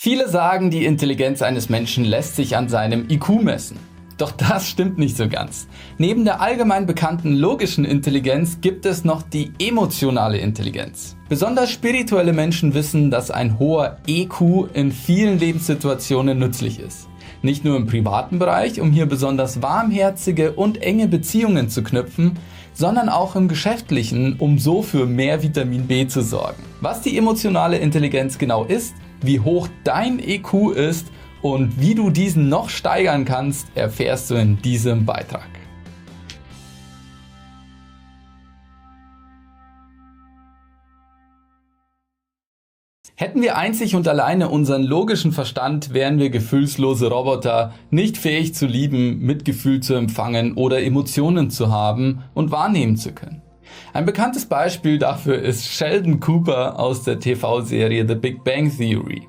Viele sagen, die Intelligenz eines Menschen lässt sich an seinem IQ messen. Doch das stimmt nicht so ganz. Neben der allgemein bekannten logischen Intelligenz gibt es noch die emotionale Intelligenz. Besonders spirituelle Menschen wissen, dass ein hoher EQ in vielen Lebenssituationen nützlich ist. Nicht nur im privaten Bereich, um hier besonders warmherzige und enge Beziehungen zu knüpfen, sondern auch im geschäftlichen, um so für mehr Vitamin B zu sorgen. Was die emotionale Intelligenz genau ist, wie hoch dein EQ ist und wie du diesen noch steigern kannst, erfährst du in diesem Beitrag. Hätten wir einzig und alleine unseren logischen Verstand, wären wir gefühlslose Roboter, nicht fähig zu lieben, Mitgefühl zu empfangen oder Emotionen zu haben und wahrnehmen zu können. Ein bekanntes Beispiel dafür ist Sheldon Cooper aus der TV-Serie The Big Bang Theory.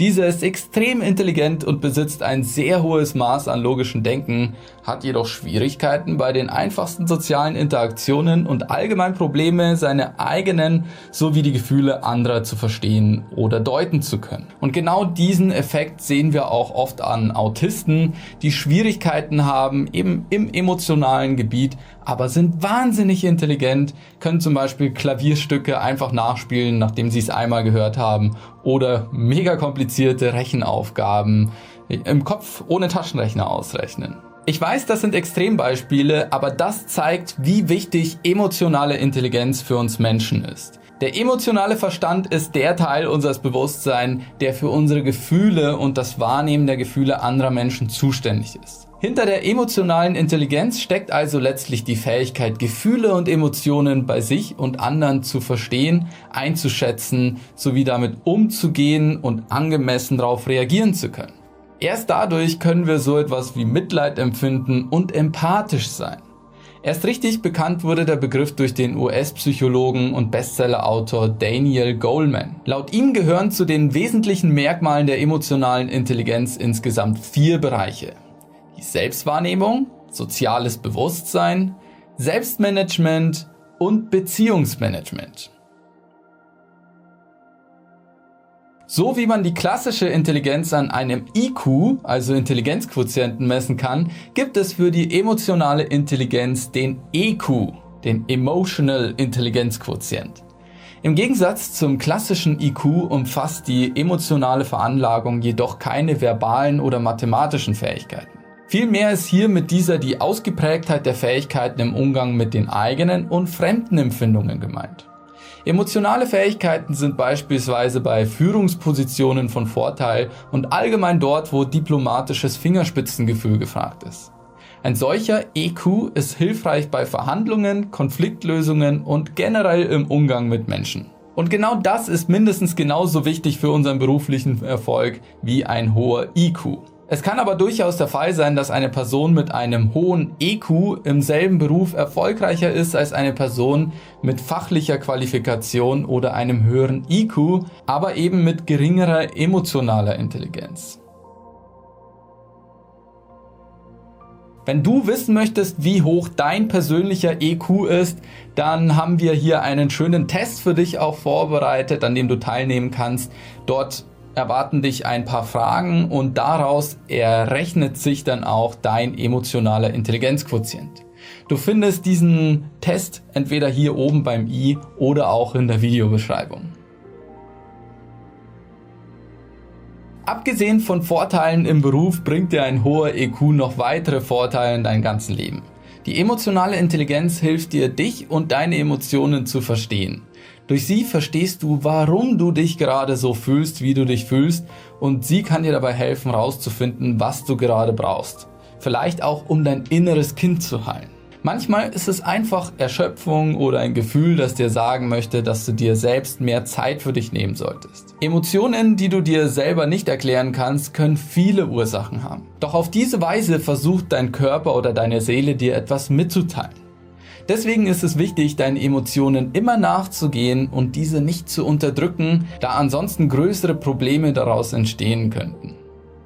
Dieser ist extrem intelligent und besitzt ein sehr hohes Maß an logischem Denken, hat jedoch Schwierigkeiten bei den einfachsten sozialen Interaktionen und allgemein Probleme, seine eigenen sowie die Gefühle anderer zu verstehen oder deuten zu können. Und genau diesen Effekt sehen wir auch oft an Autisten, die Schwierigkeiten haben, eben im emotionalen Gebiet, aber sind wahnsinnig intelligent, können zum Beispiel Klavierstücke einfach nachspielen, nachdem sie es einmal gehört haben oder mega komplizierte Rechenaufgaben im Kopf ohne Taschenrechner ausrechnen. Ich weiß, das sind Extrembeispiele, aber das zeigt, wie wichtig emotionale Intelligenz für uns Menschen ist. Der emotionale Verstand ist der Teil unseres Bewusstseins, der für unsere Gefühle und das Wahrnehmen der Gefühle anderer Menschen zuständig ist. Hinter der emotionalen Intelligenz steckt also letztlich die Fähigkeit, Gefühle und Emotionen bei sich und anderen zu verstehen, einzuschätzen, sowie damit umzugehen und angemessen darauf reagieren zu können. Erst dadurch können wir so etwas wie Mitleid empfinden und empathisch sein. Erst richtig bekannt wurde der Begriff durch den US-Psychologen und Bestsellerautor Daniel Goleman. Laut ihm gehören zu den wesentlichen Merkmalen der emotionalen Intelligenz insgesamt vier Bereiche die Selbstwahrnehmung, soziales Bewusstsein, Selbstmanagement und Beziehungsmanagement. So wie man die klassische Intelligenz an einem IQ, also Intelligenzquotienten, messen kann, gibt es für die emotionale Intelligenz den EQ, den Emotional Intelligenzquotient. Im Gegensatz zum klassischen IQ umfasst die emotionale Veranlagung jedoch keine verbalen oder mathematischen Fähigkeiten. Vielmehr ist hier mit dieser die Ausgeprägtheit der Fähigkeiten im Umgang mit den eigenen und fremden Empfindungen gemeint. Emotionale Fähigkeiten sind beispielsweise bei Führungspositionen von Vorteil und allgemein dort, wo diplomatisches Fingerspitzengefühl gefragt ist. Ein solcher EQ ist hilfreich bei Verhandlungen, Konfliktlösungen und generell im Umgang mit Menschen. Und genau das ist mindestens genauso wichtig für unseren beruflichen Erfolg wie ein hoher IQ. Es kann aber durchaus der Fall sein, dass eine Person mit einem hohen EQ im selben Beruf erfolgreicher ist als eine Person mit fachlicher Qualifikation oder einem höheren IQ, aber eben mit geringerer emotionaler Intelligenz. Wenn du wissen möchtest, wie hoch dein persönlicher EQ ist, dann haben wir hier einen schönen Test für dich auch vorbereitet, an dem du teilnehmen kannst. Dort erwarten dich ein paar Fragen und daraus errechnet sich dann auch dein emotionaler Intelligenzquotient. Du findest diesen Test entweder hier oben beim i oder auch in der Videobeschreibung. Abgesehen von Vorteilen im Beruf bringt dir ein hoher EQ noch weitere Vorteile in deinem ganzen Leben. Die emotionale Intelligenz hilft dir, dich und deine Emotionen zu verstehen. Durch sie verstehst du, warum du dich gerade so fühlst, wie du dich fühlst und sie kann dir dabei helfen, herauszufinden, was du gerade brauchst. Vielleicht auch, um dein inneres Kind zu heilen. Manchmal ist es einfach Erschöpfung oder ein Gefühl, das dir sagen möchte, dass du dir selbst mehr Zeit für dich nehmen solltest. Emotionen, die du dir selber nicht erklären kannst, können viele Ursachen haben. Doch auf diese Weise versucht dein Körper oder deine Seele dir etwas mitzuteilen. Deswegen ist es wichtig, deinen Emotionen immer nachzugehen und diese nicht zu unterdrücken, da ansonsten größere Probleme daraus entstehen könnten.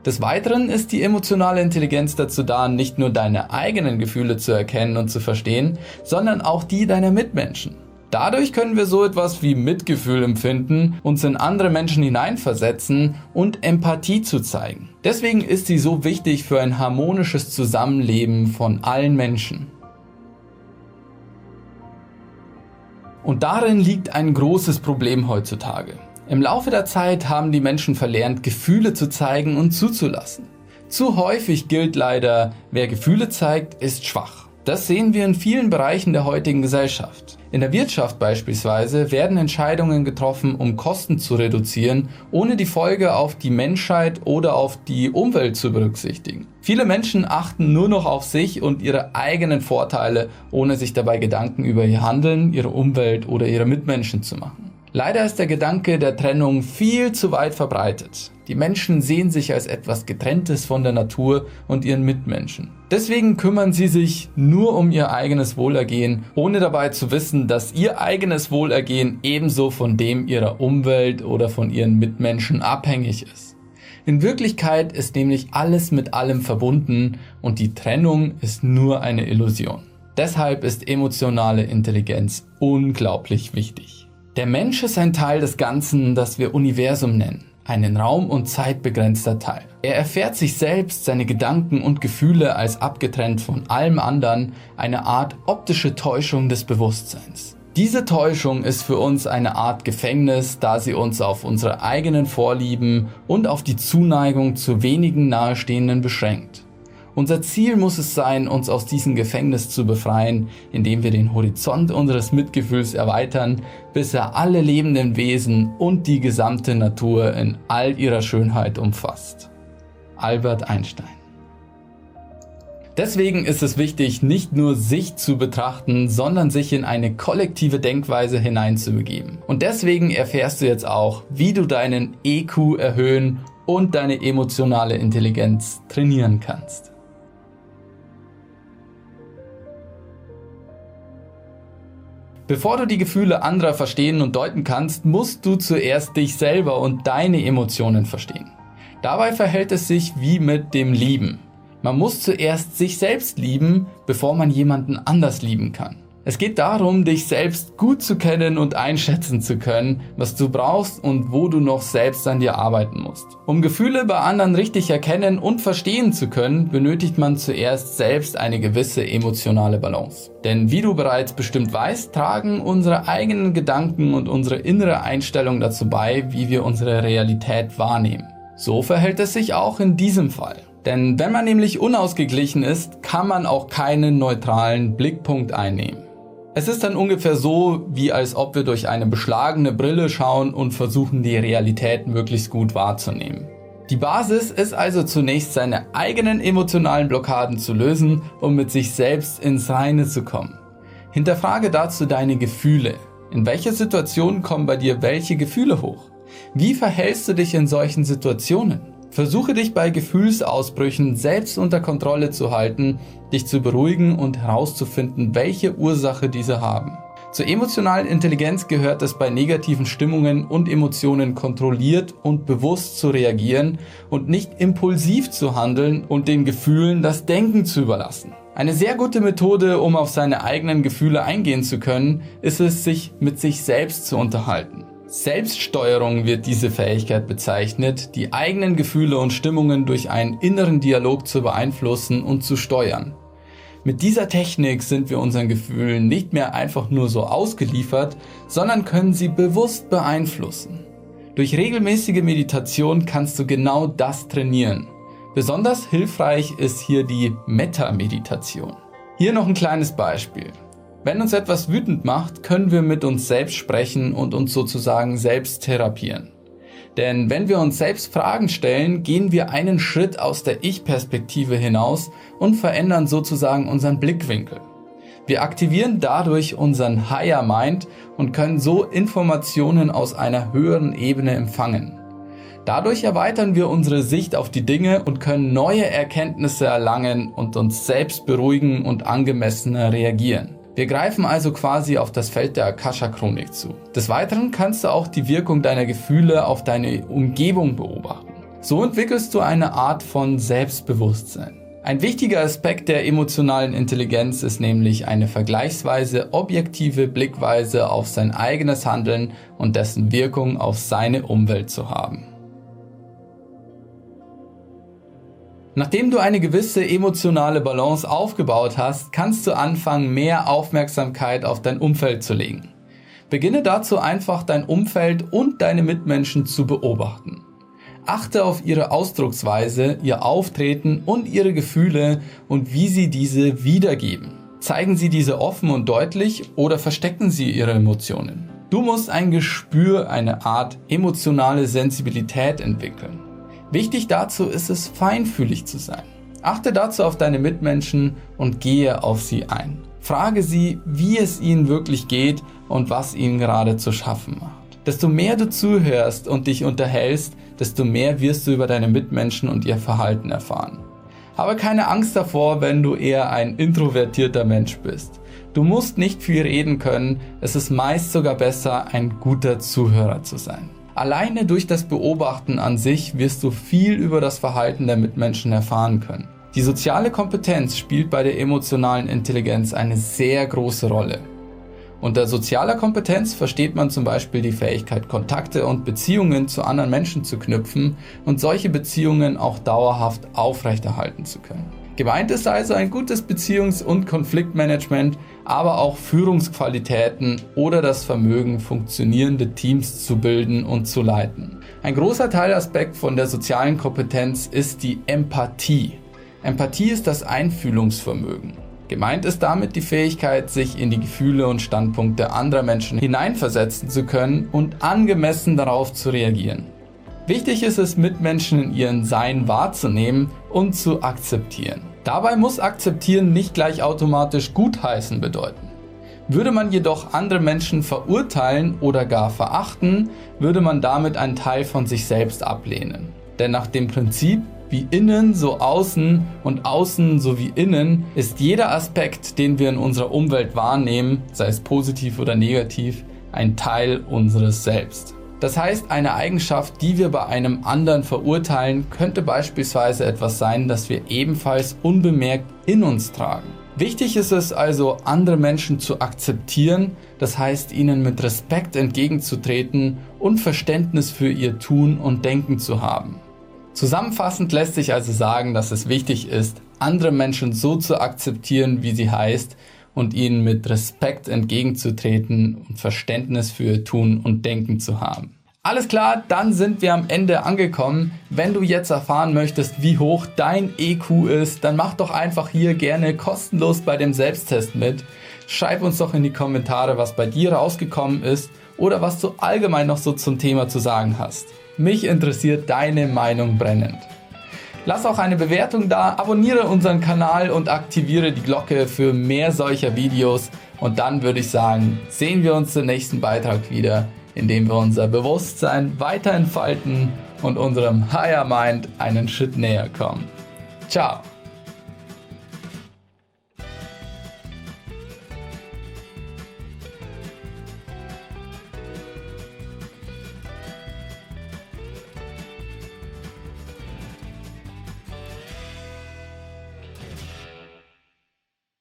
Des Weiteren ist die emotionale Intelligenz dazu da, nicht nur deine eigenen Gefühle zu erkennen und zu verstehen, sondern auch die deiner Mitmenschen. Dadurch können wir so etwas wie Mitgefühl empfinden, uns in andere Menschen hineinversetzen und Empathie zu zeigen. Deswegen ist sie so wichtig für ein harmonisches Zusammenleben von allen Menschen. Und darin liegt ein großes Problem heutzutage. Im Laufe der Zeit haben die Menschen verlernt, Gefühle zu zeigen und zuzulassen. Zu häufig gilt leider, wer Gefühle zeigt, ist schwach. Das sehen wir in vielen Bereichen der heutigen Gesellschaft. In der Wirtschaft beispielsweise werden Entscheidungen getroffen, um Kosten zu reduzieren, ohne die Folge auf die Menschheit oder auf die Umwelt zu berücksichtigen. Viele Menschen achten nur noch auf sich und ihre eigenen Vorteile, ohne sich dabei Gedanken über ihr Handeln, ihre Umwelt oder ihre Mitmenschen zu machen. Leider ist der Gedanke der Trennung viel zu weit verbreitet. Die Menschen sehen sich als etwas Getrenntes von der Natur und ihren Mitmenschen. Deswegen kümmern sie sich nur um ihr eigenes Wohlergehen, ohne dabei zu wissen, dass ihr eigenes Wohlergehen ebenso von dem ihrer Umwelt oder von ihren Mitmenschen abhängig ist. In Wirklichkeit ist nämlich alles mit allem verbunden und die Trennung ist nur eine Illusion. Deshalb ist emotionale Intelligenz unglaublich wichtig. Der Mensch ist ein Teil des Ganzen, das wir Universum nennen, einen Raum- und zeitbegrenzter Teil. Er erfährt sich selbst, seine Gedanken und Gefühle als abgetrennt von allem anderen, eine Art optische Täuschung des Bewusstseins. Diese Täuschung ist für uns eine Art Gefängnis, da sie uns auf unsere eigenen Vorlieben und auf die Zuneigung zu wenigen Nahestehenden beschränkt. Unser Ziel muss es sein, uns aus diesem Gefängnis zu befreien, indem wir den Horizont unseres Mitgefühls erweitern, bis er alle lebenden Wesen und die gesamte Natur in all ihrer Schönheit umfasst. Albert Einstein Deswegen ist es wichtig, nicht nur sich zu betrachten, sondern sich in eine kollektive Denkweise hineinzubegeben. Und deswegen erfährst du jetzt auch, wie du deinen EQ erhöhen und deine emotionale Intelligenz trainieren kannst. Bevor du die Gefühle anderer verstehen und deuten kannst, musst du zuerst dich selber und deine Emotionen verstehen. Dabei verhält es sich wie mit dem Lieben. Man muss zuerst sich selbst lieben, bevor man jemanden anders lieben kann. Es geht darum, dich selbst gut zu kennen und einschätzen zu können, was du brauchst und wo du noch selbst an dir arbeiten musst. Um Gefühle bei anderen richtig erkennen und verstehen zu können, benötigt man zuerst selbst eine gewisse emotionale Balance. Denn wie du bereits bestimmt weißt, tragen unsere eigenen Gedanken und unsere innere Einstellung dazu bei, wie wir unsere Realität wahrnehmen. So verhält es sich auch in diesem Fall. Denn wenn man nämlich unausgeglichen ist, kann man auch keinen neutralen Blickpunkt einnehmen. Es ist dann ungefähr so, wie als ob wir durch eine beschlagene Brille schauen und versuchen, die Realität möglichst gut wahrzunehmen. Die Basis ist also zunächst seine eigenen emotionalen Blockaden zu lösen, um mit sich selbst ins Reine zu kommen. Hinterfrage dazu deine Gefühle. In welcher Situation kommen bei dir welche Gefühle hoch? Wie verhältst du dich in solchen Situationen? Versuche dich bei Gefühlsausbrüchen selbst unter Kontrolle zu halten, dich zu beruhigen und herauszufinden, welche Ursache diese haben. Zur emotionalen Intelligenz gehört es bei negativen Stimmungen und Emotionen kontrolliert und bewusst zu reagieren und nicht impulsiv zu handeln und den Gefühlen das Denken zu überlassen. Eine sehr gute Methode, um auf seine eigenen Gefühle eingehen zu können, ist es, sich mit sich selbst zu unterhalten. Selbststeuerung wird diese Fähigkeit bezeichnet, die eigenen Gefühle und Stimmungen durch einen inneren Dialog zu beeinflussen und zu steuern. Mit dieser Technik sind wir unseren Gefühlen nicht mehr einfach nur so ausgeliefert, sondern können sie bewusst beeinflussen. Durch regelmäßige Meditation kannst du genau das trainieren. Besonders hilfreich ist hier die Metta-Meditation. Hier noch ein kleines Beispiel. Wenn uns etwas wütend macht, können wir mit uns selbst sprechen und uns sozusagen selbst therapieren. Denn wenn wir uns selbst Fragen stellen, gehen wir einen Schritt aus der Ich-Perspektive hinaus und verändern sozusagen unseren Blickwinkel. Wir aktivieren dadurch unseren Higher Mind und können so Informationen aus einer höheren Ebene empfangen. Dadurch erweitern wir unsere Sicht auf die Dinge und können neue Erkenntnisse erlangen und uns selbst beruhigen und angemessener reagieren. Wir greifen also quasi auf das Feld der Akasha-Chronik zu. Des Weiteren kannst du auch die Wirkung deiner Gefühle auf deine Umgebung beobachten. So entwickelst du eine Art von Selbstbewusstsein. Ein wichtiger Aspekt der emotionalen Intelligenz ist nämlich eine vergleichsweise objektive Blickweise auf sein eigenes Handeln und dessen Wirkung auf seine Umwelt zu haben. Nachdem du eine gewisse emotionale Balance aufgebaut hast, kannst du anfangen, mehr Aufmerksamkeit auf dein Umfeld zu legen. Beginne dazu einfach dein Umfeld und deine Mitmenschen zu beobachten. Achte auf ihre Ausdrucksweise, ihr Auftreten und ihre Gefühle und wie sie diese wiedergeben. Zeigen sie diese offen und deutlich oder verstecken sie ihre Emotionen? Du musst ein Gespür, eine Art emotionale Sensibilität entwickeln. Wichtig dazu ist es, feinfühlig zu sein. Achte dazu auf deine Mitmenschen und gehe auf sie ein. Frage sie, wie es ihnen wirklich geht und was ihnen gerade zu schaffen macht. Desto mehr du zuhörst und dich unterhältst, desto mehr wirst du über deine Mitmenschen und ihr Verhalten erfahren. Habe keine Angst davor, wenn du eher ein introvertierter Mensch bist. Du musst nicht viel reden können, es ist meist sogar besser, ein guter Zuhörer zu sein. Alleine durch das Beobachten an sich wirst du viel über das Verhalten der Mitmenschen erfahren können. Die soziale Kompetenz spielt bei der emotionalen Intelligenz eine sehr große Rolle. Unter sozialer Kompetenz versteht man zum Beispiel die Fähigkeit, Kontakte und Beziehungen zu anderen Menschen zu knüpfen und solche Beziehungen auch dauerhaft aufrechterhalten zu können. Gemeint ist also ein gutes Beziehungs- und Konfliktmanagement, aber auch Führungsqualitäten oder das Vermögen, funktionierende Teams zu bilden und zu leiten. Ein großer Teilaspekt von der sozialen Kompetenz ist die Empathie. Empathie ist das Einfühlungsvermögen. Gemeint ist damit die Fähigkeit, sich in die Gefühle und Standpunkte anderer Menschen hineinversetzen zu können und angemessen darauf zu reagieren. Wichtig ist es, Mitmenschen in ihren Sein wahrzunehmen und zu akzeptieren. Dabei muss akzeptieren nicht gleich automatisch gutheißen bedeuten. Würde man jedoch andere Menschen verurteilen oder gar verachten, würde man damit einen Teil von sich selbst ablehnen. Denn nach dem Prinzip, wie innen so außen und außen so wie innen, ist jeder Aspekt, den wir in unserer Umwelt wahrnehmen, sei es positiv oder negativ, ein Teil unseres Selbst. Das heißt, eine Eigenschaft, die wir bei einem anderen verurteilen, könnte beispielsweise etwas sein, das wir ebenfalls unbemerkt in uns tragen. Wichtig ist es also, andere Menschen zu akzeptieren, das heißt ihnen mit Respekt entgegenzutreten und Verständnis für ihr Tun und Denken zu haben. Zusammenfassend lässt sich also sagen, dass es wichtig ist, andere Menschen so zu akzeptieren, wie sie heißt, und ihnen mit Respekt entgegenzutreten und Verständnis für ihr Tun und Denken zu haben. Alles klar, dann sind wir am Ende angekommen. Wenn du jetzt erfahren möchtest, wie hoch dein EQ ist, dann mach doch einfach hier gerne kostenlos bei dem Selbsttest mit. Schreib uns doch in die Kommentare, was bei dir rausgekommen ist oder was du allgemein noch so zum Thema zu sagen hast. Mich interessiert deine Meinung brennend. Lass auch eine Bewertung da, abonniere unseren Kanal und aktiviere die Glocke für mehr solcher Videos. Und dann würde ich sagen, sehen wir uns im nächsten Beitrag wieder, in dem wir unser Bewusstsein weiter entfalten und unserem Higher Mind einen Schritt näher kommen. Ciao!